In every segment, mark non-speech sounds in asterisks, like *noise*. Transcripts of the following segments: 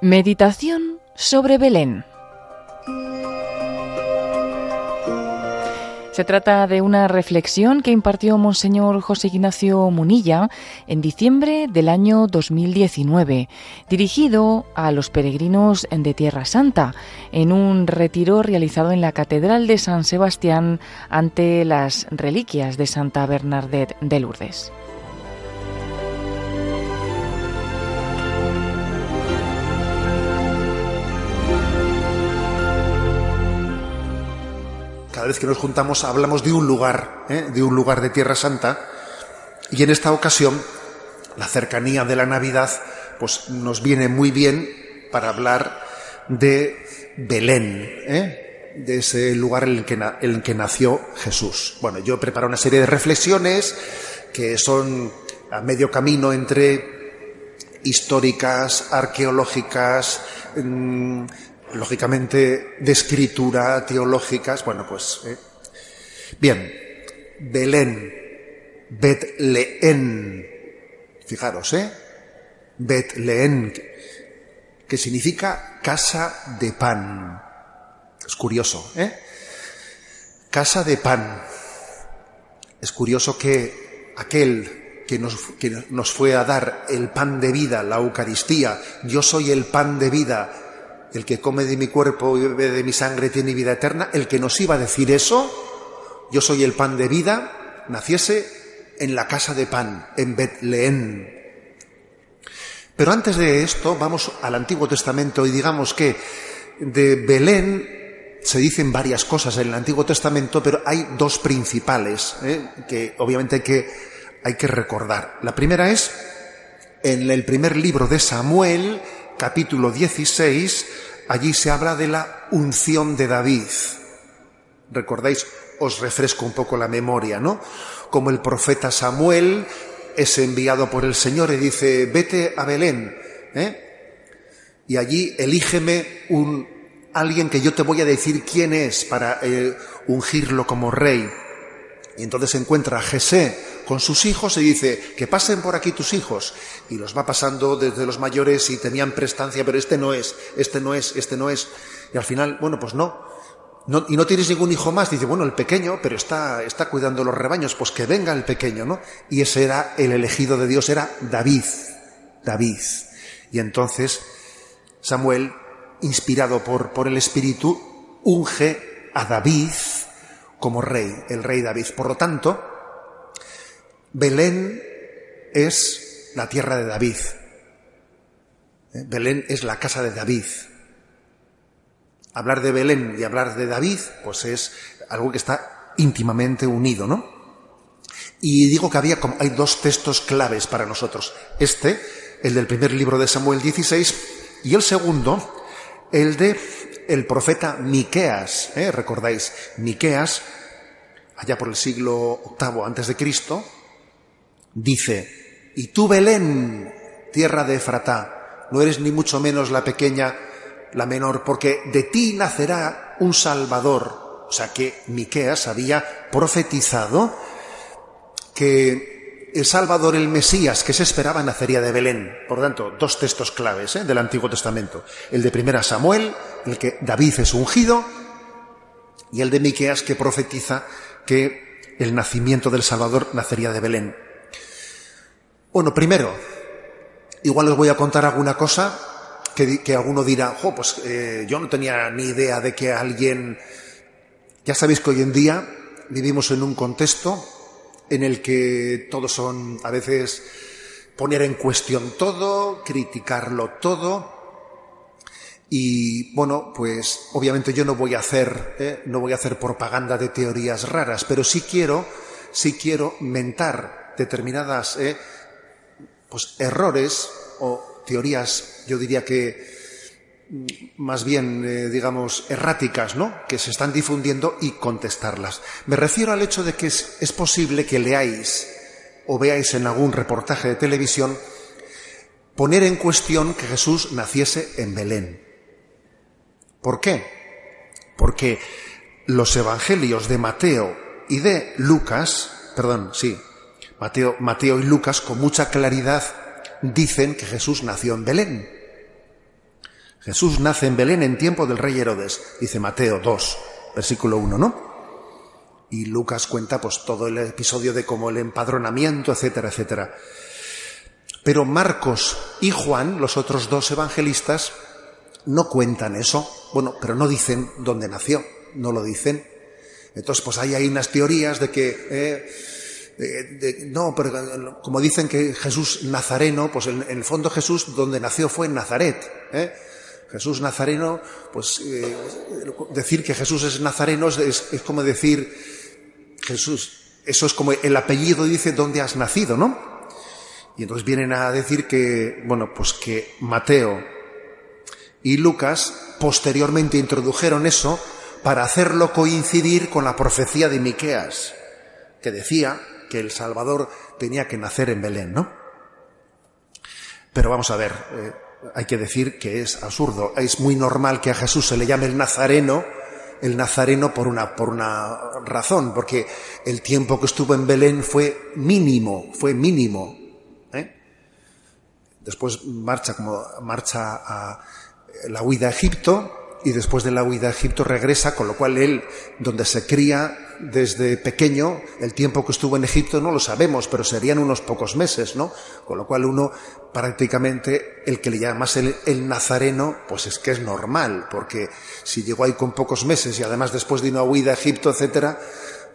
Meditación sobre Belén. Se trata de una reflexión que impartió Monseñor José Ignacio Munilla en diciembre del año 2019, dirigido a los peregrinos de Tierra Santa, en un retiro realizado en la Catedral de San Sebastián ante las reliquias de Santa Bernadette de Lourdes. Cada vez que nos juntamos hablamos de un lugar, ¿eh? de un lugar de Tierra Santa, y en esta ocasión la cercanía de la Navidad pues nos viene muy bien para hablar de Belén, ¿eh? de ese lugar en el, que, en el que nació Jesús. Bueno, yo he preparado una serie de reflexiones que son a medio camino entre históricas, arqueológicas, mm, lógicamente de escritura, teológicas, bueno, pues... ¿eh? Bien, Belén, Betleén, fijaros, ¿eh? Betleén, que significa casa de pan. Es curioso, ¿eh? Casa de pan. Es curioso que aquel que nos, que nos fue a dar el pan de vida, la Eucaristía, yo soy el pan de vida, el que come de mi cuerpo y bebe de mi sangre tiene vida eterna, el que nos iba a decir eso, yo soy el pan de vida, naciese en la casa de pan, en Betlehem. Pero antes de esto, vamos al Antiguo Testamento y digamos que de Belén se dicen varias cosas en el Antiguo Testamento, pero hay dos principales ¿eh? que obviamente hay que, hay que recordar. La primera es en el primer libro de Samuel, capítulo 16, allí se habla de la unción de David. ¿Recordáis? Os refresco un poco la memoria, ¿no? Como el profeta Samuel es enviado por el Señor y dice, vete a Belén, ¿eh? Y allí elígeme un alguien que yo te voy a decir quién es para eh, ungirlo como rey. Y entonces encuentra a Jesé con sus hijos y dice, que pasen por aquí tus hijos. Y los va pasando desde los mayores y tenían prestancia, pero este no es, este no es, este no es. Y al final, bueno, pues no. no y no tienes ningún hijo más. Dice, bueno, el pequeño, pero está, está cuidando los rebaños, pues que venga el pequeño, ¿no? Y ese era el elegido de Dios, era David. David. Y entonces Samuel, inspirado por, por el Espíritu, unge a David como rey, el rey David. Por lo tanto, Belén es la tierra de David. ¿Eh? Belén es la casa de David. Hablar de Belén y hablar de David, pues es algo que está íntimamente unido, ¿no? Y digo que había como, hay dos textos claves para nosotros. Este, el del primer libro de Samuel 16, y el segundo, el de el profeta Miqueas, ¿eh? recordáis, Miqueas, allá por el siglo VIII antes de Cristo, dice, y tú Belén, tierra de Efratá, no eres ni mucho menos la pequeña, la menor, porque de ti nacerá un Salvador. O sea que Miqueas había profetizado que el Salvador, el Mesías que se esperaba, nacería de Belén. Por tanto, dos textos claves ¿eh? del Antiguo Testamento. El de primera Samuel, el que David es ungido, y el de Miqueas que profetiza que el nacimiento del Salvador nacería de Belén. Bueno, primero, igual os voy a contar alguna cosa que, que alguno dirá, jo, pues eh, yo no tenía ni idea de que alguien... Ya sabéis que hoy en día vivimos en un contexto en el que todos son a veces poner en cuestión todo, criticarlo todo. Y bueno, pues obviamente yo no voy a hacer, ¿eh? no voy a hacer propaganda de teorías raras, pero sí quiero, sí quiero mentar determinadas ¿eh? pues errores o teorías, yo diría que más bien, eh, digamos, erráticas, ¿no? Que se están difundiendo y contestarlas. Me refiero al hecho de que es, es posible que leáis o veáis en algún reportaje de televisión poner en cuestión que Jesús naciese en Belén. ¿Por qué? Porque los evangelios de Mateo y de Lucas, perdón, sí, Mateo, Mateo y Lucas con mucha claridad dicen que Jesús nació en Belén. Jesús nace en Belén en tiempo del rey Herodes, dice Mateo 2, versículo 1, ¿no? Y Lucas cuenta pues todo el episodio de como el empadronamiento, etcétera, etcétera. Pero Marcos y Juan, los otros dos evangelistas, no cuentan eso. Bueno, pero no dicen dónde nació, no lo dicen. Entonces, pues hay ahí unas teorías de que, eh, no, pero como dicen que Jesús nazareno, pues en, el fondo Jesús donde nació fue en Nazaret. ¿eh? Jesús nazareno, pues eh, decir que Jesús es nazareno es, es, como decir Jesús, eso es como el apellido dice dónde has nacido, ¿no? Y entonces vienen a decir que, bueno, pues que Mateo y Lucas posteriormente introdujeron eso para hacerlo coincidir con la profecía de Miqueas, que decía que el Salvador tenía que nacer en Belén, ¿no? Pero vamos a ver, eh, hay que decir que es absurdo. Es muy normal que a Jesús se le llame el Nazareno, el Nazareno por una, por una razón, porque el tiempo que estuvo en Belén fue mínimo, fue mínimo. ¿eh? Después marcha como marcha a la huida a Egipto, y después de la huida a Egipto regresa, con lo cual él, donde se cría desde pequeño, el tiempo que estuvo en Egipto no lo sabemos, pero serían unos pocos meses, ¿no? Con lo cual uno prácticamente el que le llamas el, el nazareno, pues es que es normal, porque si llegó ahí con pocos meses y además después de una huida a Egipto, etcétera,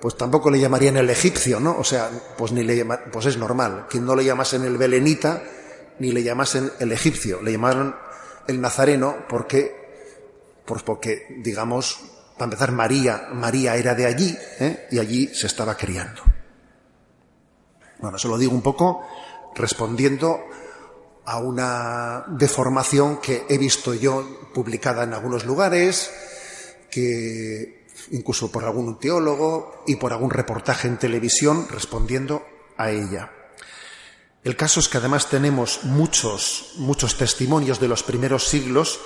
pues tampoco le llamarían el egipcio, ¿no? O sea, pues ni le llama, pues es normal. Que no le llamasen el belenita, ni le llamasen el egipcio, le llamaron el nazareno porque pues porque, digamos, para empezar, María, María era de allí ¿eh? y allí se estaba criando. Bueno, eso lo digo un poco respondiendo a una deformación que he visto yo publicada en algunos lugares, que incluso por algún teólogo y por algún reportaje en televisión respondiendo a ella. El caso es que además tenemos muchos, muchos testimonios de los primeros siglos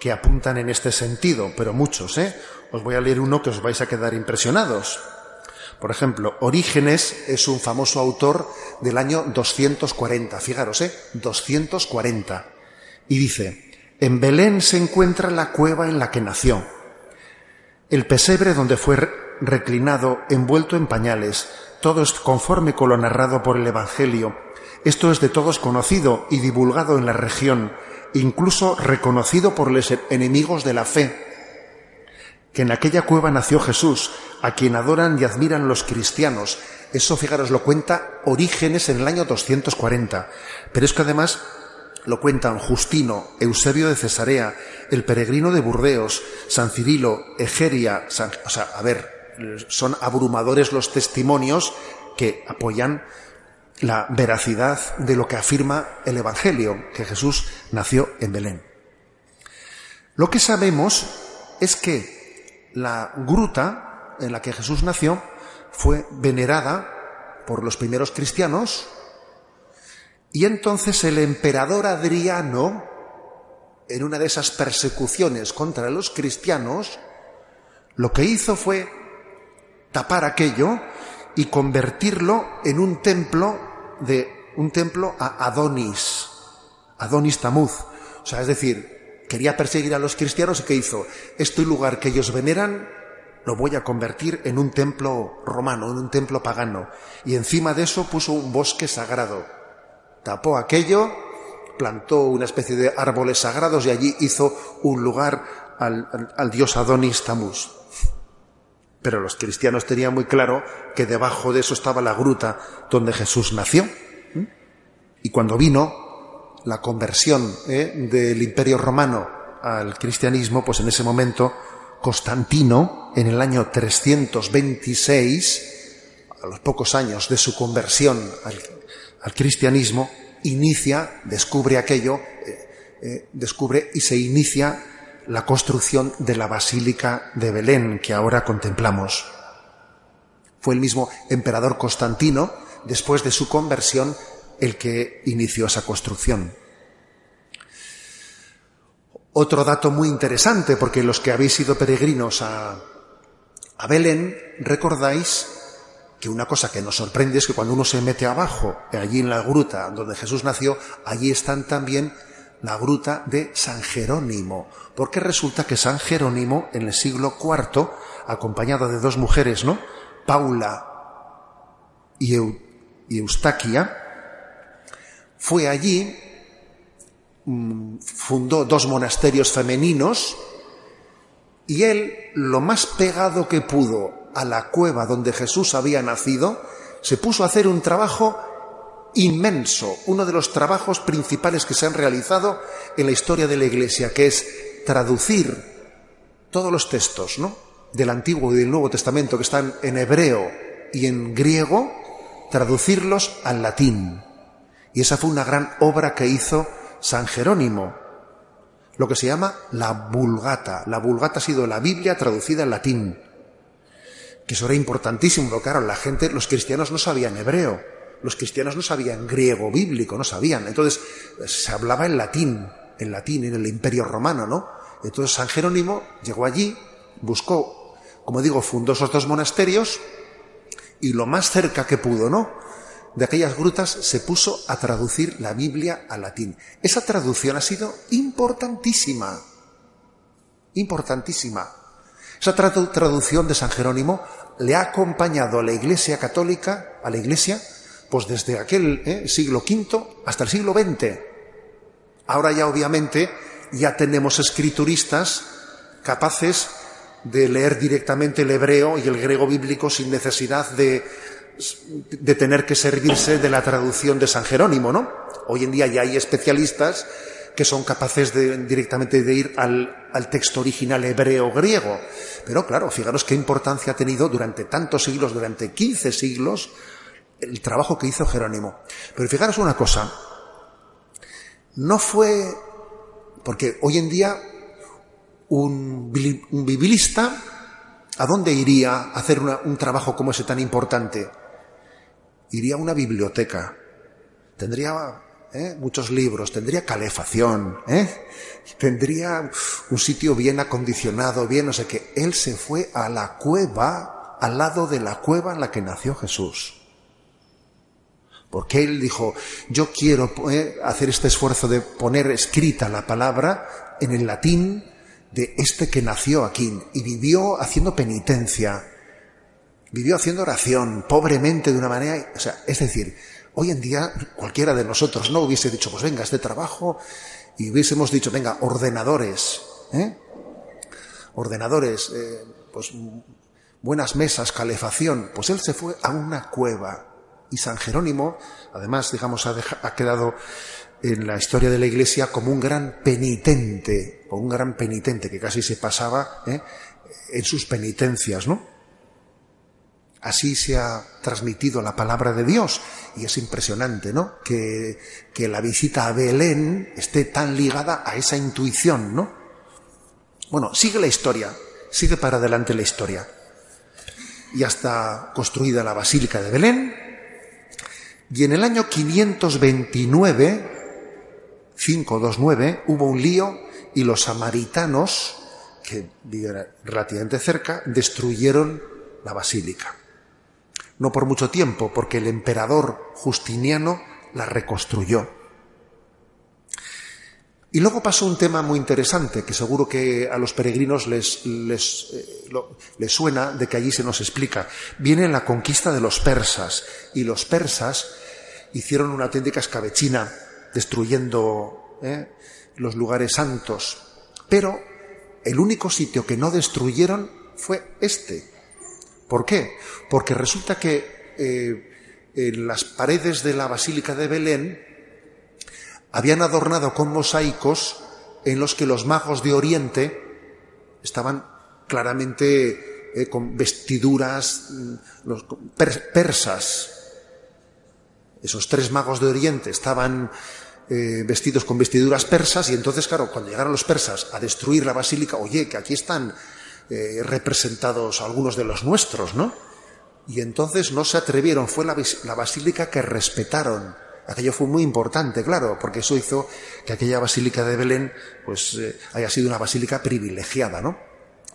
que apuntan en este sentido, pero muchos, ¿eh? Os voy a leer uno que os vais a quedar impresionados. Por ejemplo, Orígenes es un famoso autor del año 240, fijaros, ¿eh? 240. Y dice, en Belén se encuentra la cueva en la que nació, el pesebre donde fue reclinado, envuelto en pañales, todo es conforme con lo narrado por el Evangelio. Esto es de todos conocido y divulgado en la región, incluso reconocido por los enemigos de la fe, que en aquella cueva nació Jesús, a quien adoran y admiran los cristianos. Eso, fijaros, lo cuenta Orígenes en el año 240. Pero es que además lo cuentan Justino, Eusebio de Cesarea, el peregrino de Burdeos, San Cirilo, Egeria, o sea, a ver, son abrumadores los testimonios que apoyan la veracidad de lo que afirma el Evangelio, que Jesús nació en Belén. Lo que sabemos es que la gruta en la que Jesús nació fue venerada por los primeros cristianos y entonces el emperador Adriano, en una de esas persecuciones contra los cristianos, lo que hizo fue tapar aquello y convertirlo en un templo de un templo a Adonis, Adonis Tamuz. O sea, es decir, quería perseguir a los cristianos y ¿qué hizo? Este lugar que ellos veneran lo voy a convertir en un templo romano, en un templo pagano. Y encima de eso puso un bosque sagrado. Tapó aquello, plantó una especie de árboles sagrados y allí hizo un lugar al, al dios Adonis Tamuz. Pero los cristianos tenían muy claro que debajo de eso estaba la gruta donde Jesús nació. Y cuando vino la conversión ¿eh? del imperio romano al cristianismo, pues en ese momento Constantino, en el año 326, a los pocos años de su conversión al, cristianismo, inicia, descubre aquello, eh, eh, descubre y se inicia la construcción de la Basílica de Belén que ahora contemplamos. Fue el mismo emperador Constantino, después de su conversión, el que inició esa construcción. Otro dato muy interesante, porque los que habéis sido peregrinos a, a Belén, recordáis que una cosa que nos sorprende es que cuando uno se mete abajo, allí en la gruta donde Jesús nació, allí están también la gruta de San Jerónimo, porque resulta que San Jerónimo en el siglo IV, acompañado de dos mujeres, ¿no? Paula y, Eustaquia, fue allí, mm, fundó dos monasterios femeninos y él, lo más pegado que pudo a la cueva donde Jesús había nacido, se puso a hacer un trabajo inmenso, uno de los trabajos principales que se han realizado en la historia de la Iglesia, que es traducir todos los textos ¿no? del Antiguo y del Nuevo Testamento que están en hebreo y en griego, traducirlos al latín. Y esa fue una gran obra que hizo San Jerónimo, lo que se llama la Vulgata. La Vulgata ha sido la Biblia traducida al latín que eso era importantísimo, porque claro, la gente, los cristianos no sabían hebreo, los cristianos no sabían griego bíblico, no sabían. Entonces se hablaba en latín, en latín, en el imperio romano, ¿no? Entonces San Jerónimo llegó allí, buscó, como digo, fundó esos dos monasterios y lo más cerca que pudo, ¿no? De aquellas grutas se puso a traducir la Biblia al latín. Esa traducción ha sido importantísima, importantísima. Esa traducción de San Jerónimo le ha acompañado a la Iglesia católica, a la Iglesia, pues desde aquel eh, siglo V hasta el siglo XX. Ahora ya obviamente ya tenemos escrituristas capaces de leer directamente el hebreo y el griego bíblico sin necesidad de, de tener que servirse de la traducción de San Jerónimo, ¿no? Hoy en día ya hay especialistas que son capaces de, directamente de ir al, al texto original hebreo griego. Pero claro, fijaros qué importancia ha tenido durante tantos siglos, durante 15 siglos, el trabajo que hizo Jerónimo. Pero fijaros una cosa, no fue, porque hoy en día un, un biblista, ¿a dónde iría a hacer un trabajo como ese tan importante? Iría a una biblioteca. Tendría ¿eh? muchos libros, tendría calefacción, ¿eh? tendría un sitio bien acondicionado, bien no sé qué. Él se fue a la cueva, al lado de la cueva en la que nació Jesús. Porque él dijo, yo quiero ¿eh? hacer este esfuerzo de poner escrita la palabra en el latín de este que nació aquí y vivió haciendo penitencia, vivió haciendo oración, pobremente de una manera, o sea, es decir, Hoy en día cualquiera de nosotros no hubiese dicho, pues venga, este trabajo, y hubiésemos dicho, venga, ordenadores, ¿eh? ordenadores, eh, pues buenas mesas, calefacción. Pues él se fue a una cueva. Y San Jerónimo, además, digamos, ha, quedado en la historia de la Iglesia como un gran penitente, como un gran penitente que casi se pasaba ¿eh? en sus penitencias, ¿no? Así se ha transmitido la palabra de Dios y es impresionante, ¿no? Que, que, la visita a Belén esté tan ligada a esa intuición, ¿no? Bueno, sigue la historia, sigue para adelante la historia. Ya está construida la Basílica de Belén y en el año 529, 529, hubo un lío y los samaritanos, que vivían relativamente cerca, destruyeron la basílica no por mucho tiempo, porque el emperador Justiniano la reconstruyó. Y luego pasó un tema muy interesante que seguro que a los peregrinos les, les, eh, les, suena de que allí se nos explica. Viene la conquista de los persas y los persas hicieron una auténtica escabechina destruyendo eh, los lugares santos. Pero el único sitio que no destruyeron fue este, ¿Por qué? Porque resulta que eh, en las paredes de la Basílica de Belén habían adornado con mosaicos en los que los magos de Oriente estaban claramente eh, con vestiduras mm, los, persas. Esos tres magos de Oriente estaban eh, vestidos con vestiduras persas y entonces, claro, cuando llegaron los persas a destruir la basílica, oye, que aquí están eh, representados algunos de los nuestros, ¿no? Y entonces no se atrevieron, fue la, basílica que respetaron. Aquello fue muy importante, claro, porque eso hizo que aquella basílica de Belén pues eh, haya sido una basílica privilegiada, ¿no?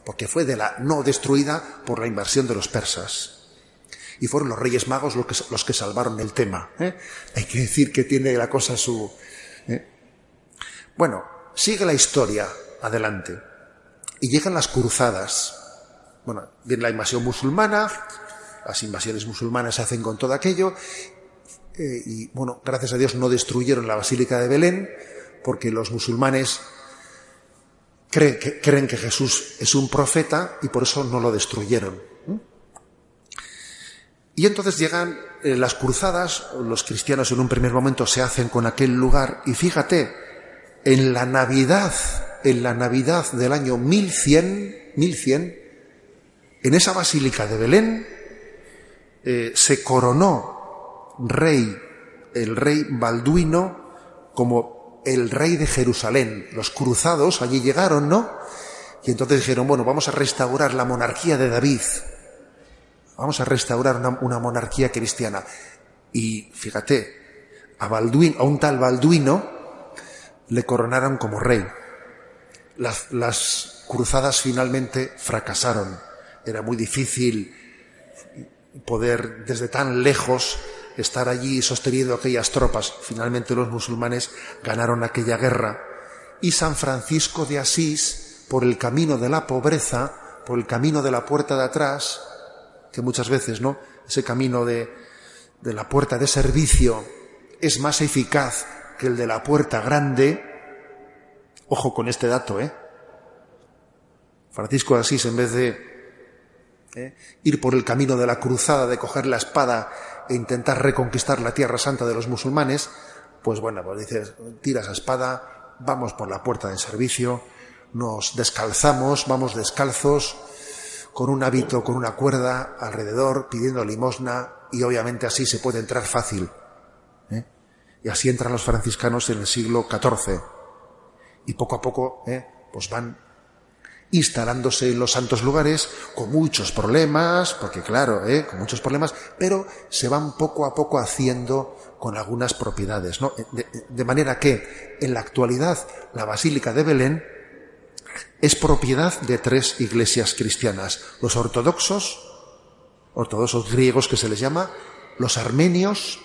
Porque fue de la no destruida por la invasión de los persas. Y fueron los Reyes Magos los que, los que salvaron el tema. ¿eh? Hay que decir que tiene la cosa su... ¿eh? Bueno, sigue la historia adelante. Y llegan las cruzadas. Bueno, viene la invasión musulmana, las invasiones musulmanas se hacen con todo aquello, eh, y bueno, gracias a Dios no destruyeron la Basílica de Belén, porque los musulmanes creen que, Jesús es un profeta y por eso no lo destruyeron. Y entonces llegan eh, las cruzadas, los cristianos en un primer momento se hacen con aquel lugar y fíjate, en la Navidad, en la Navidad del año 1100, 1100, en esa basílica de Belén eh, se coronó rey, el rey Balduino, como el rey de Jerusalén. Los cruzados allí llegaron, ¿no? Y entonces dijeron, bueno, vamos a restaurar la monarquía de David. Vamos a restaurar una, monarquía cristiana. Y fíjate, a, Balduino, a un tal Balduino le coronaron como rey. Las, las cruzadas finalmente fracasaron. Era muy difícil poder desde tan lejos estar allí sosteniendo aquellas tropas. Finalmente los musulmanes ganaron aquella guerra. Y San Francisco de Asís, por el camino de la pobreza, por el camino de la puerta de atrás, que muchas veces, ¿no? Ese camino de, de la puerta de servicio es más eficaz que el de la puerta grande. Ojo con este dato, ¿eh? Francisco de Asís, en vez de ¿eh? ir por el camino de la cruzada, de coger la espada e intentar reconquistar la tierra santa de los musulmanes, pues bueno, pues dices, tiras la espada, vamos por la puerta de servicio, nos descalzamos, vamos descalzos, con un hábito, con una cuerda alrededor, pidiendo limosna, y obviamente así se puede entrar fácil. ¿eh? Y así entran los franciscanos en el siglo XIV. Y poco a poco, ¿eh? pues van instalándose en los santos lugares con muchos problemas, porque claro, ¿eh? con muchos problemas, pero se van poco a poco haciendo con algunas propiedades. ¿no? De, manera que en la actualidad la Basílica de Belén es propiedad de tres iglesias cristianas, los ortodoxos, ortodoxos griegos que se les llama, los armenios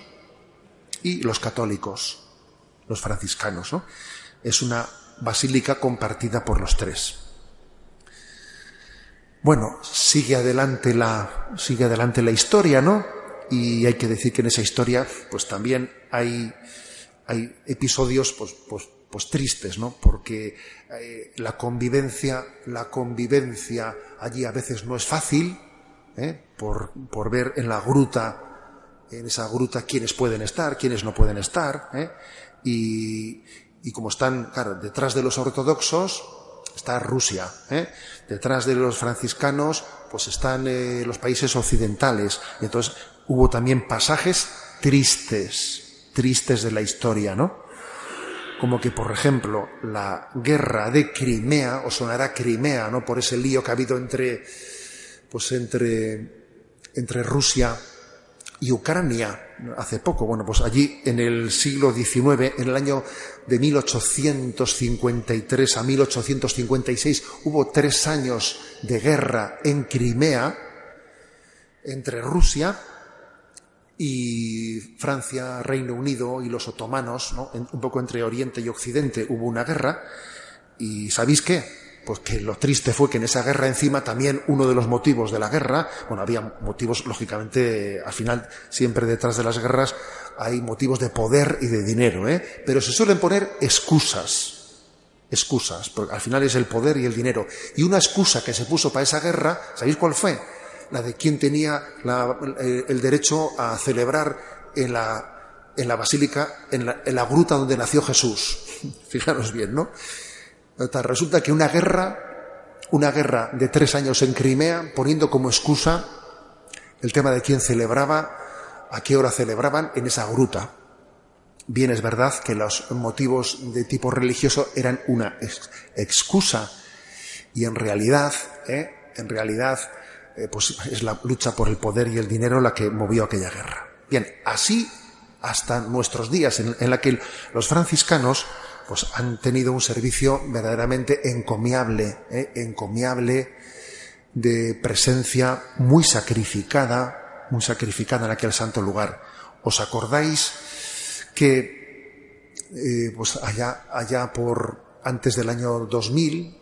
y los católicos, los franciscanos. ¿no? Es una basílica compartida por los tres. Bueno, sigue adelante la, sigue adelante la historia, ¿no? Y hay que decir que en esa historia, pues también hay, hay episodios, pues, pues, pues tristes, ¿no? Porque eh, la convivencia, la convivencia allí a veces no es fácil, ¿eh? por, por ver en la gruta, en esa gruta quiénes pueden estar, quiénes no pueden estar, ¿eh? y, y como están, claro, detrás de los ortodoxos, Rusia. ¿eh? Detrás de los franciscanos, pues están eh, los países occidentales. Y entonces hubo también pasajes tristes, tristes de la historia, ¿no? Como que, por ejemplo, la guerra de Crimea, o sonará Crimea, ¿no? Por ese lío que ha habido entre, pues entre, entre Rusia y Ucrania hace poco. Bueno, pues allí en el siglo XIX, en el año de 1853 a 1856, hubo tres años de guerra en Crimea entre Rusia y Francia, Reino Unido y los otomanos, ¿no? un poco entre Oriente y Occidente hubo una guerra. ¿Y sabéis qué? Pues que lo triste fue que en esa guerra encima también uno de los motivos de la guerra, bueno, había motivos, lógicamente, al final siempre detrás de las guerras hay motivos de poder y de dinero, ¿eh? pero se suelen poner excusas, excusas, porque al final es el poder y el dinero. Y una excusa que se puso para esa guerra, ¿sabéis cuál fue? La de quien tenía el derecho a celebrar en la, en la basílica, en la, en la gruta donde nació Jesús. *laughs* Fijaros bien, ¿no? Resulta que una guerra, una guerra de tres años en Crimea, poniendo como excusa el tema de quién celebraba, a qué hora celebraban en esa gruta. Bien es verdad que los motivos de tipo religioso eran una excusa y en realidad, ¿eh? en realidad, eh, pues es la lucha por el poder y el dinero la que movió aquella guerra. Bien, así hasta nuestros días en, en la que los franciscanos pues han tenido un servicio verdaderamente encomiable, ¿eh? encomiable, de presencia muy sacrificada, muy sacrificada en aquel santo lugar. ¿Os acordáis que eh, pues allá, allá por antes del año 2000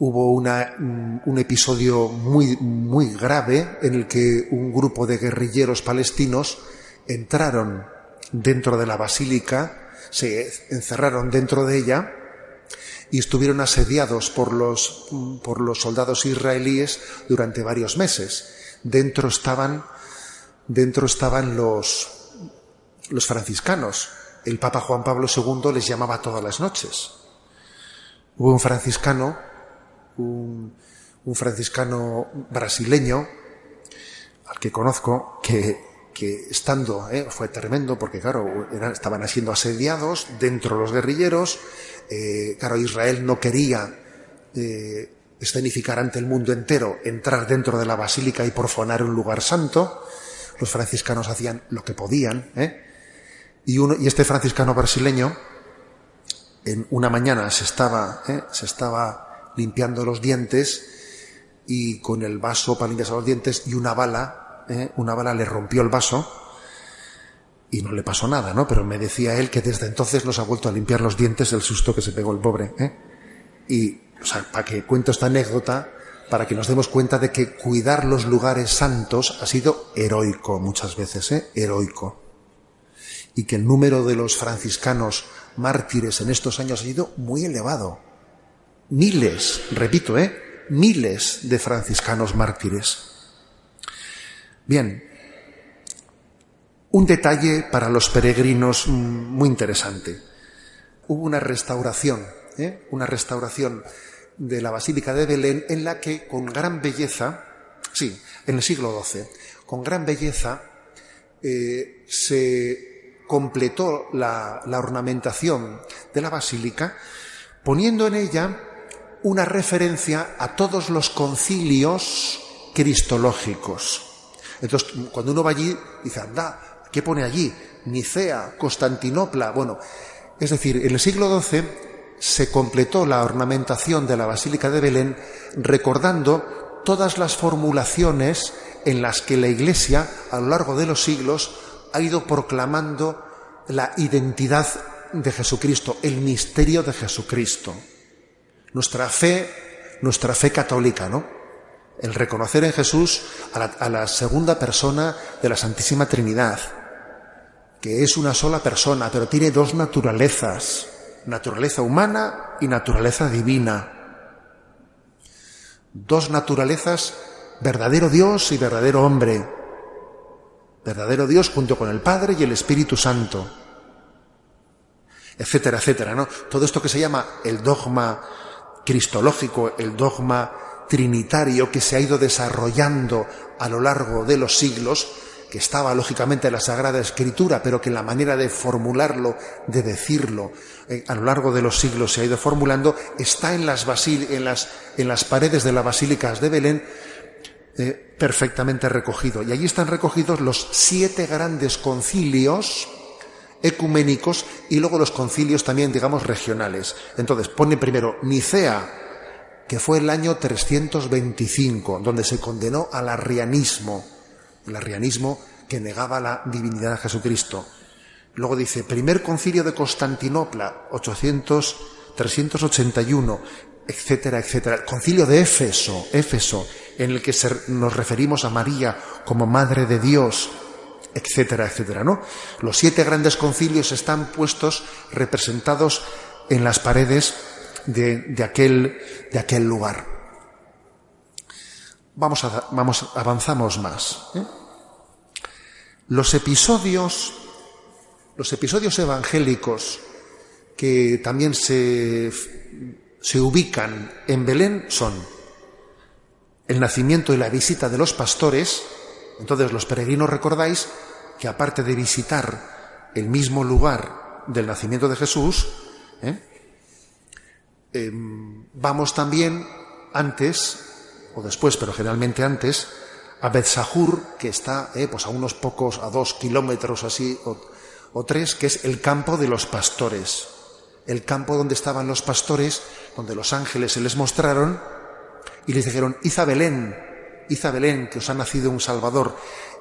hubo una, un episodio muy, muy grave en el que un grupo de guerrilleros palestinos entraron dentro de la basílica, se encerraron dentro de ella y estuvieron asediados por los, por los soldados israelíes durante varios meses. Dentro estaban, dentro estaban los, los franciscanos. El Papa Juan Pablo II les llamaba todas las noches. Hubo un franciscano, un, un franciscano brasileño, al que conozco, que que estando, eh, fue tremendo porque claro, estaban siendo asediados dentro los guerrilleros, eh, claro, Israel no quería eh, escenificar ante el mundo entero, entrar dentro de la basílica y profanar un lugar santo, los franciscanos hacían lo que podían, y, uno, y este franciscano brasileño, en una mañana se estaba, se estaba limpiando los dientes y con el vaso para limpiarse los dientes y una bala ¿eh? una bala le rompió el vaso y no le pasó nada, ¿no? Pero me decía él que desde entonces nos ha vuelto a limpiar los dientes del susto que se pegó el pobre. ¿eh? Y, o sea, para que cuento esta anécdota, para que nos demos cuenta de que cuidar los lugares santos ha sido heroico muchas veces, ¿eh? Heroico. Y que el número de los franciscanos mártires en estos años ha sido muy elevado. Miles, repito, ¿eh? Miles de franciscanos mártires. Bien, un detalle para los peregrinos muy interesante. Hubo una restauración, ¿eh? una restauración de la Basílica de Belén en la que con gran belleza, sí, en el siglo XII, con gran belleza eh, se completó la, la ornamentación de la basílica poniendo en ella una referencia a todos los concilios cristológicos. Entonces, cuando uno va allí, dice, anda, ¿qué pone allí? Nicea, Constantinopla. Bueno, es decir, en el siglo XII se completó la ornamentación de la Basílica de Belén recordando todas las formulaciones en las que la Iglesia, a lo largo de los siglos, ha ido proclamando la identidad de Jesucristo, el misterio de Jesucristo. Nuestra fe, nuestra fe católica, ¿no? El reconocer en Jesús a la, segunda persona de la Santísima Trinidad, que es una sola persona, pero tiene dos naturalezas, naturaleza humana y naturaleza divina. Dos naturalezas, verdadero Dios y verdadero hombre. Verdadero Dios junto con el Padre y el Espíritu Santo. Etcétera, etcétera, ¿no? Todo esto que se llama el dogma cristológico, el dogma trinitario que se ha ido desarrollando a lo largo de los siglos, que estaba lógicamente en la Sagrada Escritura, pero que la manera de formularlo, de decirlo, eh, a lo largo de los siglos se ha ido formulando, está en las, en las, en las paredes de las basílicas de Belén eh, perfectamente recogido. Y allí están recogidos los siete grandes concilios ecuménicos y luego los concilios también, digamos, regionales. Entonces, pone primero Nicea, que fue el año 325, donde se condenó al arrianismo, el arrianismo que negaba la divinidad de Jesucristo. Luego dice, primer concilio de Constantinopla, 800, 381, etcétera, etcétera. El concilio de Éfeso, en el que nos referimos a María como Madre de Dios, etcétera, etcétera, ¿no? Los siete grandes concilios están puestos, representados en las paredes de, aquel, de aquel lugar. Vamos, a, vamos avanzamos más. ¿eh? Los episodios, los episodios evangélicos que también se, se ubican en Belén son el nacimiento y la visita de los pastores. Entonces los peregrinos recordáis que aparte de visitar el mismo lugar del nacimiento de Jesús, ¿eh? Em, vamos también antes, o después, pero generalmente antes, a Betzahur, que está eh, pues a unos pocos, a dos kilómetros así, o, tres, que es el campo de los pastores. El campo donde estaban los pastores, donde los ángeles se les mostraron y les dijeron, id a Belén, Belén, que os ha nacido un Salvador.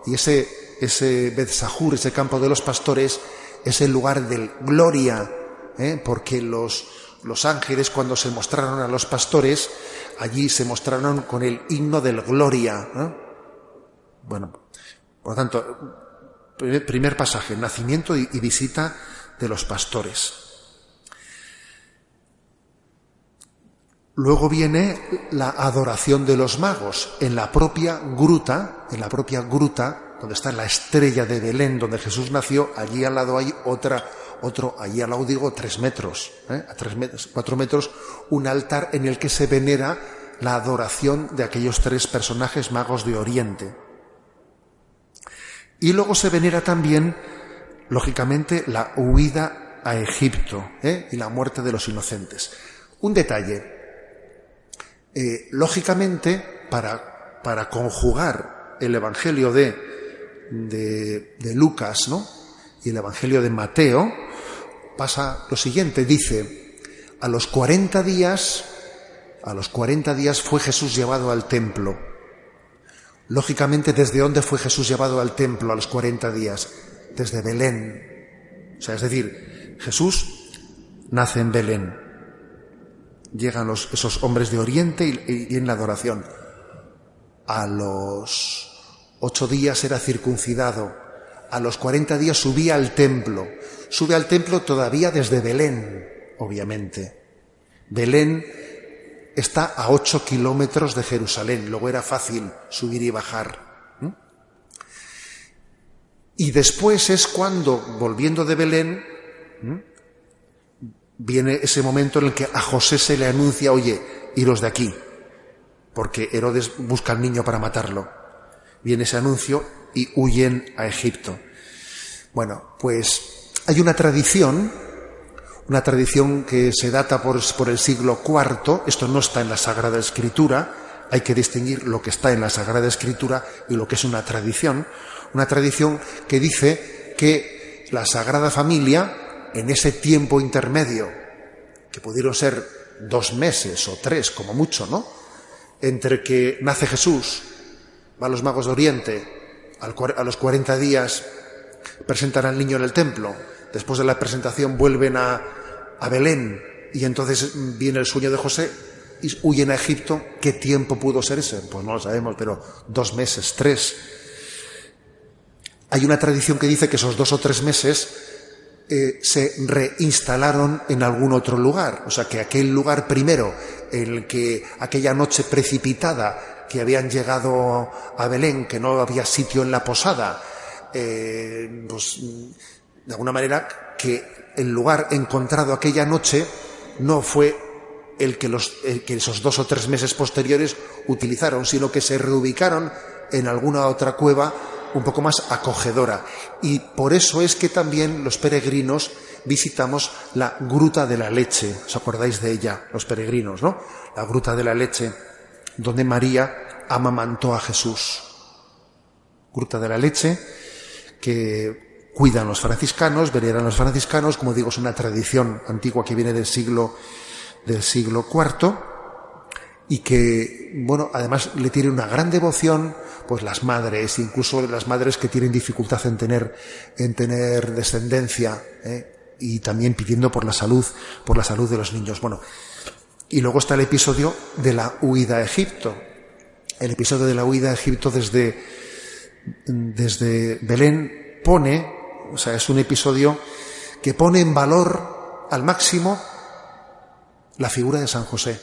Y ese, ese Bethsahur, ese campo de los pastores, es el lugar del gloria, ¿eh? porque los, los ángeles cuando se mostraron a los pastores, allí se mostraron con el himno del gloria. Bueno, por lo tanto, primer pasaje, nacimiento y visita de los pastores. Luego viene la adoración de los magos en la propia gruta, en la propia gruta donde está la estrella de Belén, donde Jesús nació, allí al lado hay otra, otro, allí al lado digo tres metros, ¿eh? a tres metros, cuatro metros, un altar en el que se venera la adoración de aquellos tres personajes magos de Oriente. Y luego se venera también, lógicamente, la huida a Egipto ¿eh? y la muerte de los inocentes. Un detalle, eh, lógicamente, para, para, conjugar el Evangelio de, de, Lucas ¿no? y el Evangelio de Mateo, pasa lo siguiente, dice, a los 40 días, a los 40 días fue Jesús llevado al templo. Lógicamente, ¿desde dónde fue Jesús llevado al templo a los 40 días? Desde Belén. O sea, es decir, Jesús nace en Belén llegan los, esos hombres de Oriente y, en la adoración. A los ocho días era circuncidado, a los cuarenta días subía al templo. Sube al templo todavía desde Belén, obviamente. Belén está a ocho kilómetros de Jerusalén, luego era fácil subir y bajar. Y después es cuando, volviendo de Belén, viene ese momento en el que a José se le anuncia, oye, iros de aquí, porque Herodes busca al niño para matarlo. Viene ese anuncio y huyen a Egipto. Bueno, pues hay una tradición, una tradición que se data por, por el siglo IV, esto no está en la Sagrada Escritura, hay que distinguir lo que está en la Sagrada Escritura y lo que es una tradición, una tradición que dice que la Sagrada Familia en ese tiempo intermedio, que pudieron ser dos meses o tres, como mucho, ¿no? Entre que nace Jesús, va a los magos de Oriente, a los 40 días presentan al niño en el templo, después de la presentación vuelven a, a Belén y entonces viene el sueño de José y huyen a Egipto. ¿Qué tiempo pudo ser ese? Pues no lo sabemos, pero dos meses, tres. Hay una tradición que dice que esos dos o tres meses eh, se reinstalaron en algún otro lugar. O sea, que aquel lugar primero, en el que aquella noche precipitada que habían llegado a Belén, que no había sitio en la posada, eh, pues de alguna manera que el lugar encontrado aquella noche no fue el que, los, el que esos dos o tres meses posteriores utilizaron, sino que se reubicaron en alguna otra cueva un poco más acogedora. Y por eso es que también los peregrinos visitamos la Gruta de la Leche. ¿Os acordáis de ella, los peregrinos, no? La Gruta de la Leche, donde María amamantó a Jesús. Gruta de la Leche, que cuidan los franciscanos, veneran los franciscanos, como digo, es una tradición antigua que viene del siglo, del siglo IV, y que, bueno, además le tiene una gran devoción, pues las madres, incluso las madres que tienen dificultad en tener, en tener descendencia, ¿eh? y también pidiendo por la salud, por la salud de los niños. Bueno, y luego está el episodio de la huida a Egipto. El episodio de la huida a Egipto desde, desde Belén pone, o sea, es un episodio que pone en valor al máximo la figura de San José.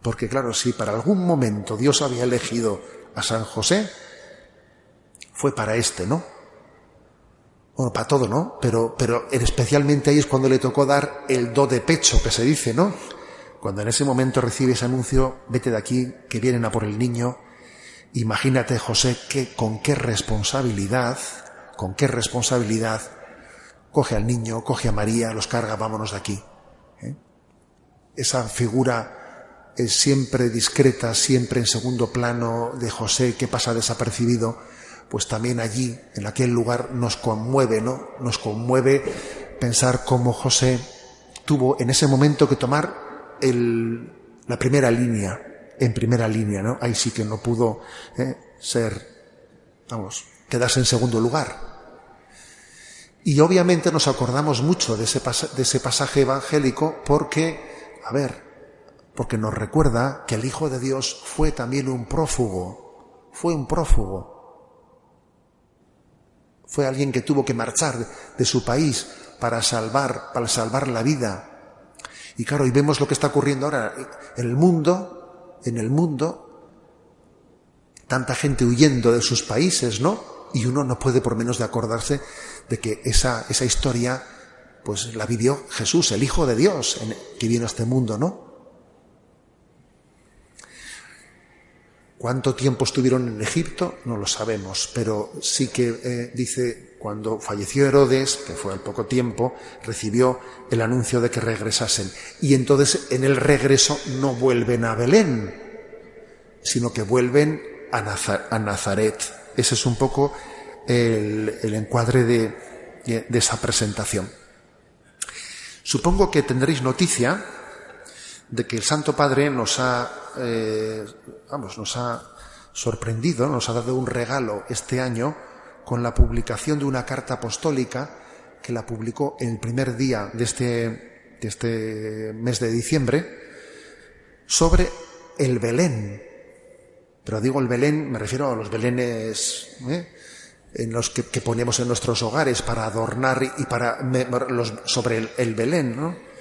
Porque claro, si para algún momento Dios había elegido a San José, fue para este, ¿no? Bueno, para todo, ¿no? Pero, pero especialmente ahí es cuando le tocó dar el do de pecho, que se dice, ¿no? Cuando en ese momento recibe ese anuncio, vete de aquí, que vienen a por el niño. Imagínate, José, que con qué responsabilidad, con qué responsabilidad coge al niño, coge a María, los carga, vámonos de aquí. ¿eh? Esa figura es siempre discreta, siempre en segundo plano de José que pasa desapercibido, pues también allí, en aquel lugar, nos conmueve, ¿no? Nos conmueve pensar cómo José tuvo en ese momento que tomar el, la primera línea, en primera línea, ¿no? Ahí sí que no pudo eh, ser, vamos, quedarse en segundo lugar. Y obviamente nos acordamos mucho de ese, de ese pasaje evangélico porque, a ver, porque nos recuerda que el Hijo de Dios fue también un prófugo, fue un prófugo. Fue alguien que tuvo que marchar de su país para salvar, para salvar la vida. Y claro, y vemos lo que está ocurriendo ahora en el mundo, en el mundo, tanta gente huyendo de sus países, ¿no? Y uno no puede por menos de acordarse de que esa, esa historia, pues la vivió Jesús, el Hijo de Dios, que vino a este mundo, ¿no? ¿Cuánto tiempo estuvieron en Egipto? No lo sabemos, pero sí que eh, dice, cuando falleció Herodes, que fue al poco tiempo, recibió el anuncio de que regresasen. Y entonces en el regreso no vuelven a Belén, sino que vuelven a, Nazaret. Ese es un poco el, encuadre de, de, esa presentación. Supongo que tendréis noticia de que el Santo Padre nos ha eh, vamos, nos ha sorprendido, nos ha dado un regalo este año con la publicación de una carta apostólica que la publicó el primer día de este, de este mes de diciembre sobre el Belén. Pero digo el Belén, me refiero a los Belenes ¿eh? en los que, ponemos en nuestros hogares para adornar y para los, sobre el, el Belén, ¿no?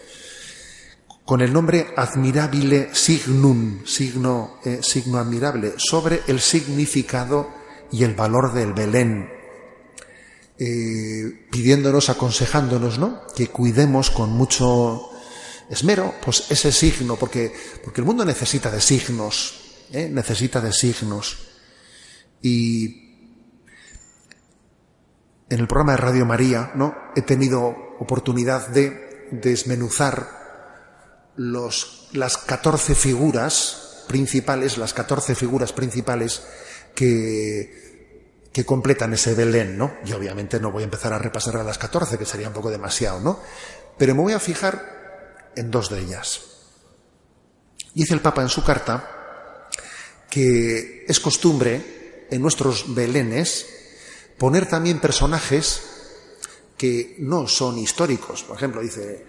Con el nombre admirabile signum, signo, eh, signo admirable, sobre el significado y el valor del Belén, eh, pidiéndonos, aconsejándonos, ¿no? Que cuidemos con mucho esmero, pues ese signo, porque, porque el mundo necesita de signos, ¿eh? necesita de signos. Y en el programa de Radio María, ¿no? He tenido oportunidad de desmenuzar las 14 figuras principales, las 14 figuras principales que, que completan ese Belén, ¿no? Y obviamente no voy a empezar a repasar a las 14, que sería un poco demasiado, ¿no? Pero me voy a fijar en dos de ellas. Dice el Papa en su carta que es costumbre en nuestros Belenes poner también personajes que no son históricos. Por ejemplo, dice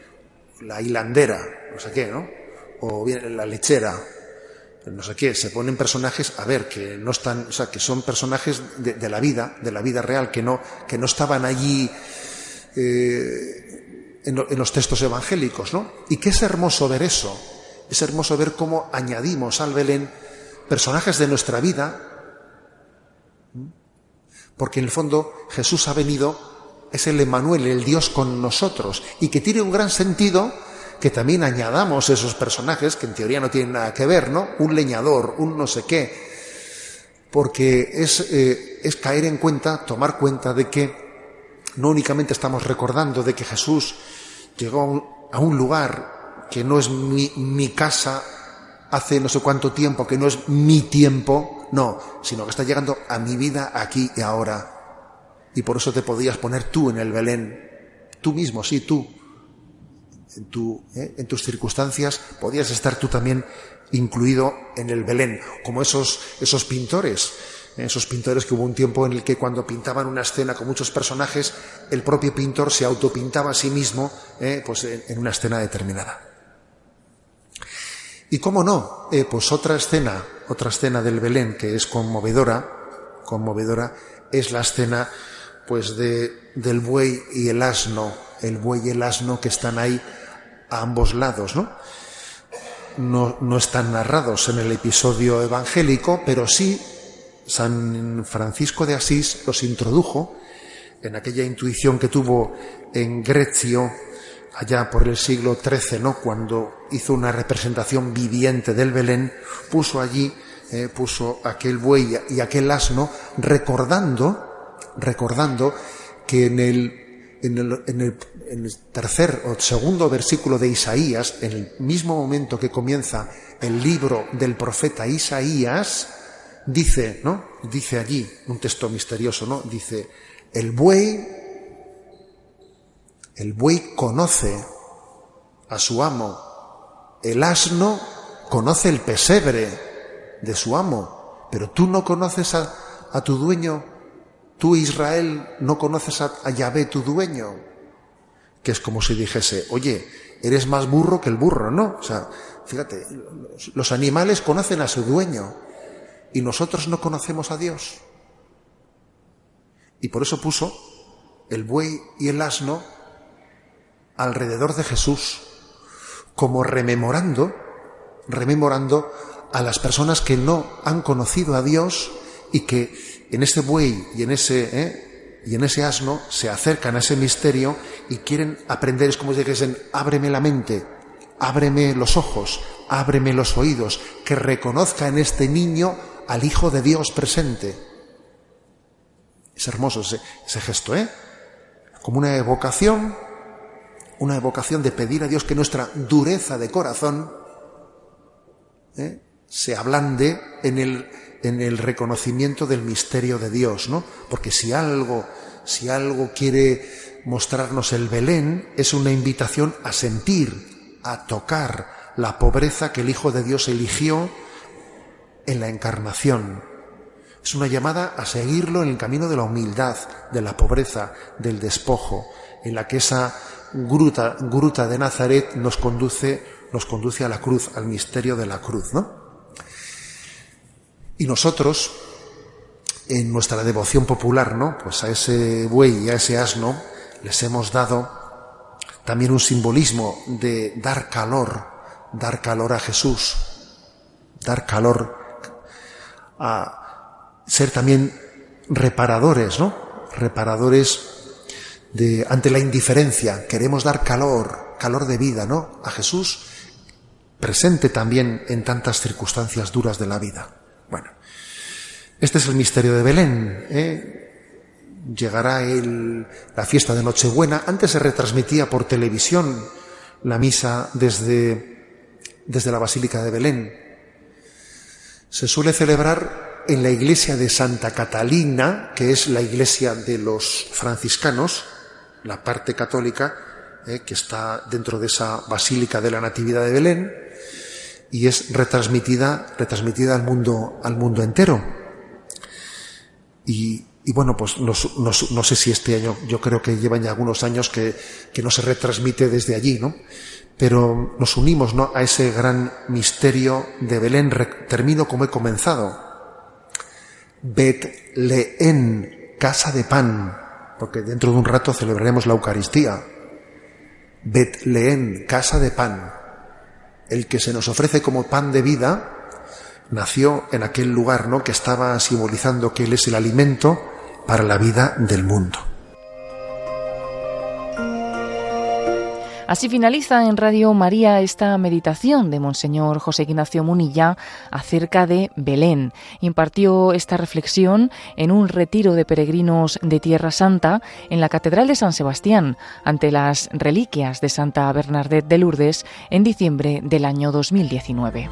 la hilandera, no sé qué, ¿no? O bien la lechera, no sé qué, se ponen personajes, a ver, que no están, o sea, que son personajes de, la vida, de la vida real, que no, que no estaban allí eh, en, en, los textos evangélicos, ¿no? Y que es hermoso ver eso, es hermoso ver cómo añadimos al Belén personajes de nuestra vida, porque en el fondo Jesús ha venido es el Emanuel, el Dios con nosotros, y que tiene un gran sentido que también añadamos esos personajes que en teoría no tienen nada que ver, ¿no? Un leñador, un no sé qué, porque es, eh, es caer en cuenta, tomar cuenta de que no únicamente estamos recordando de que Jesús llegó a un lugar que no es mi, mi casa hace no sé cuánto tiempo, que no es mi tiempo, no, sino que está llegando a mi vida aquí y ahora y por eso te podías poner tú en el Belén, tú mismo, sí, tú. En, tu, ¿eh? en tus circunstancias podías estar tú también incluido en el Belén, como esos, esos pintores, ¿eh? esos pintores que hubo un tiempo en el que cuando pintaban una escena con muchos personajes, el propio pintor se autopintaba a sí mismo ¿eh? pues en, una escena determinada. Y cómo no, pues otra escena, otra escena del Belén que es conmovedora, conmovedora, es la escena pues de, del buey y el asno, el buey y el asno que están ahí a ambos lados, ¿no? No, no están narrados en el episodio evangélico, pero sí San Francisco de Asís los introdujo en aquella intuición que tuvo en Grecio allá por el siglo XIII, ¿no? Cuando hizo una representación viviente del Belén, puso allí, eh, puso aquel buey y aquel asno, recordando recordando que en el, en el, en el, tercer o segundo versículo de Isaías, en el mismo momento que comienza el libro del profeta Isaías, dice, ¿no? Dice allí, un texto misterioso, ¿no? Dice, el buey, el buey conoce a su amo, el asno conoce el pesebre, de su amo. Pero tú no conoces a, tu dueño, tú Israel no conoces a, Yahvé, tu dueño. Que es como si dijese, oye, eres más burro que el burro, ¿no? O sea, fíjate, los animales conocen a su dueño y nosotros no conocemos a Dios. Y por eso puso el buey y el asno alrededor de Jesús, como rememorando, rememorando a las personas que no han conocido a Dios y que en ese buey y en ese, ¿eh? y en ese asno se acercan a ese misterio y quieren aprender, es como si dijesen, ábreme la mente, ábreme los ojos, ábreme los oídos, que reconozca en este niño al Hijo de Dios presente. Es hermoso ese, ese gesto, ¿eh? Como una evocación una evocación de pedir a Dios que nuestra dureza de corazón ¿eh? se ablande en el, en el reconocimiento del misterio de Dios, ¿no? Porque si algo, si algo quiere mostrarnos el Belén, es una invitación a sentir, a tocar la pobreza que el Hijo de Dios eligió en la encarnación. Es una llamada a seguirlo en el camino de la humildad, de la pobreza, del despojo, en la que esa gruta, gruta de Nazaret nos conduce, nos conduce a la cruz, al misterio de la cruz, ¿no? Y nosotros, en nuestra devoción popular, ¿no? Pues a ese buey y a ese asno les hemos dado también un simbolismo de dar calor, dar calor a Jesús, dar calor a ser también reparadores, ¿no? Reparadores ante la indiferencia, queremos dar calor, calor de vida, ¿no? A Jesús presente también en tantas circunstancias duras de la vida. Bueno, este es el misterio de Belén. ¿eh? Llegará el, la fiesta de Nochebuena. Antes se retransmitía por televisión la misa desde, desde la Basílica de Belén. Se suele celebrar en la iglesia de Santa Catalina, que es la iglesia de los franciscanos, la parte católica eh, que está dentro de esa basílica de la Natividad de Belén y es retransmitida, retransmitida al mundo, al mundo entero. Y, bueno, pues no, no, sé si este año, yo creo que llevan ya algunos años que, que no se retransmite desde allí, ¿no? Pero nos unimos ¿no? a ese gran misterio de Belén. termino como he comenzado. Betleén, casa de pan porque dentro de un rato celebraremos la Eucaristía. Betlehem, casa de pan. El que se nos ofrece como pan de vida nació en aquel lugar, ¿no? Que estaba simbolizando que él es el alimento para la vida del mundo. Así finaliza en Radio María esta meditación de Monseñor José Ignacio Munilla acerca de Belén. Impartió esta reflexión en un retiro de peregrinos de Tierra Santa en la Catedral de San Sebastián ante las reliquias de Santa Bernadette de Lourdes en diciembre del año 2019.